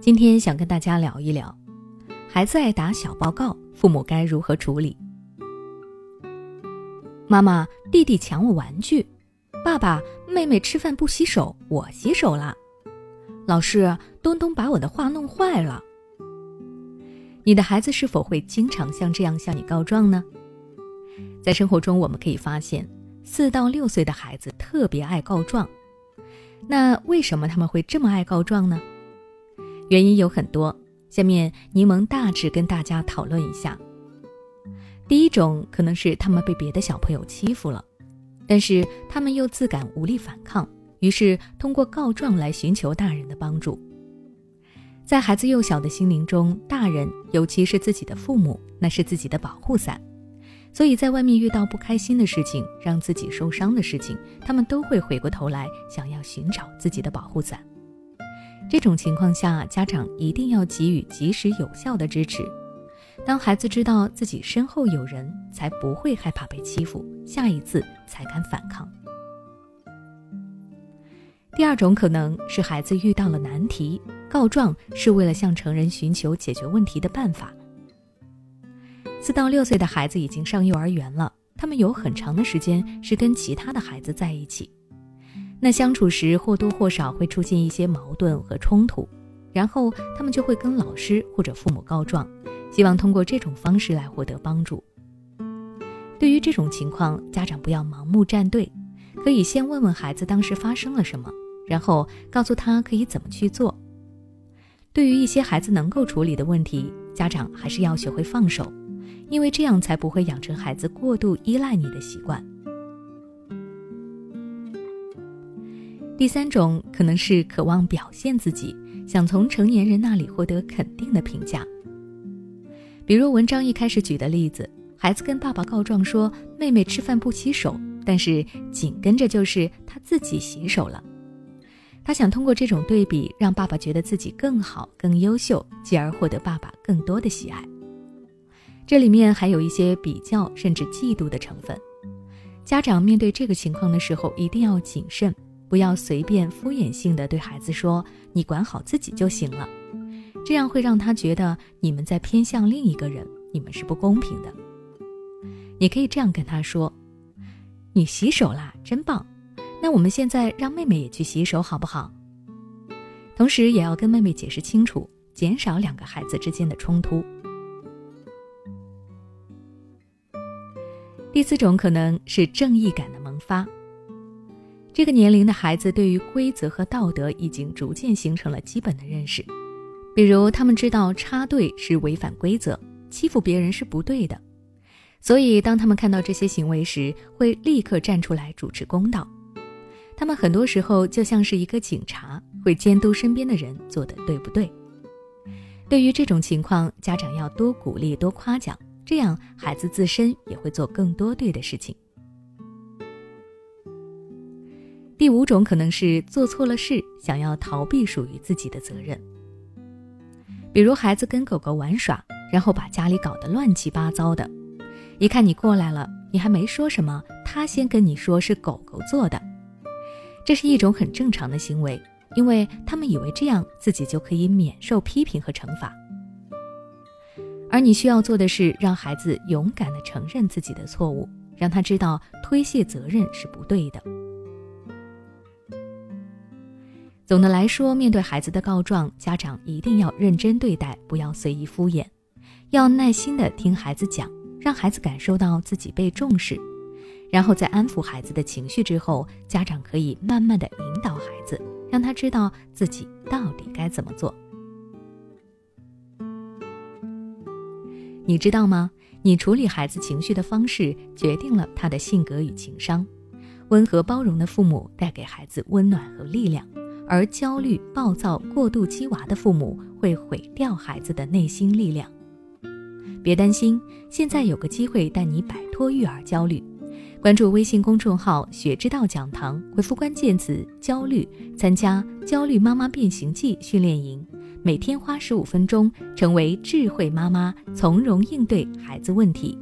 今天想跟大家聊一聊，孩子爱打小报告，父母该如何处理？妈妈，弟弟抢我玩具；爸爸，妹妹吃饭不洗手，我洗手了。老师，东东把我的画弄坏了。你的孩子是否会经常像这样向你告状呢？在生活中，我们可以发现，四到六岁的孩子特别爱告状。那为什么他们会这么爱告状呢？原因有很多，下面柠檬大致跟大家讨论一下。第一种可能是他们被别的小朋友欺负了，但是他们又自感无力反抗，于是通过告状来寻求大人的帮助。在孩子幼小的心灵中，大人尤其是自己的父母，那是自己的保护伞。所以在外面遇到不开心的事情，让自己受伤的事情，他们都会回过头来想要寻找自己的保护伞。这种情况下，家长一定要给予及时有效的支持。当孩子知道自己身后有人，才不会害怕被欺负，下一次才敢反抗。第二种可能是孩子遇到了难题，告状是为了向成人寻求解决问题的办法。四到六岁的孩子已经上幼儿园了，他们有很长的时间是跟其他的孩子在一起，那相处时或多或少会出现一些矛盾和冲突，然后他们就会跟老师或者父母告状，希望通过这种方式来获得帮助。对于这种情况，家长不要盲目站队，可以先问问孩子当时发生了什么，然后告诉他可以怎么去做。对于一些孩子能够处理的问题，家长还是要学会放手。因为这样才不会养成孩子过度依赖你的习惯。第三种可能是渴望表现自己，想从成年人那里获得肯定的评价。比如文章一开始举的例子，孩子跟爸爸告状说妹妹吃饭不洗手，但是紧跟着就是他自己洗手了。他想通过这种对比，让爸爸觉得自己更好、更优秀，继而获得爸爸更多的喜爱。这里面还有一些比较甚至嫉妒的成分，家长面对这个情况的时候一定要谨慎，不要随便敷衍性的对孩子说“你管好自己就行了”，这样会让他觉得你们在偏向另一个人，你们是不公平的。你可以这样跟他说：“你洗手啦，真棒！那我们现在让妹妹也去洗手好不好？”同时也要跟妹妹解释清楚，减少两个孩子之间的冲突。第四种可能是正义感的萌发。这个年龄的孩子对于规则和道德已经逐渐形成了基本的认识，比如他们知道插队是违反规则，欺负别人是不对的，所以当他们看到这些行为时，会立刻站出来主持公道。他们很多时候就像是一个警察，会监督身边的人做的对不对。对于这种情况，家长要多鼓励、多夸奖。这样，孩子自身也会做更多对的事情。第五种可能是做错了事，想要逃避属于自己的责任。比如，孩子跟狗狗玩耍，然后把家里搞得乱七八糟的，一看你过来了，你还没说什么，他先跟你说是狗狗做的。这是一种很正常的行为，因为他们以为这样自己就可以免受批评和惩罚。而你需要做的是，让孩子勇敢地承认自己的错误，让他知道推卸责任是不对的。总的来说，面对孩子的告状，家长一定要认真对待，不要随意敷衍，要耐心地听孩子讲，让孩子感受到自己被重视，然后在安抚孩子的情绪之后，家长可以慢慢地引导孩子，让他知道自己到底该怎么做。你知道吗？你处理孩子情绪的方式决定了他的性格与情商。温和包容的父母带给孩子温暖和力量，而焦虑、暴躁、过度激娃的父母会毁掉孩子的内心力量。别担心，现在有个机会带你摆脱育儿焦虑。关注微信公众号“学之道讲堂”，回复关键词“焦虑”，参加“焦虑妈妈变形记”训练营。每天花十五分钟，成为智慧妈妈，从容应对孩子问题。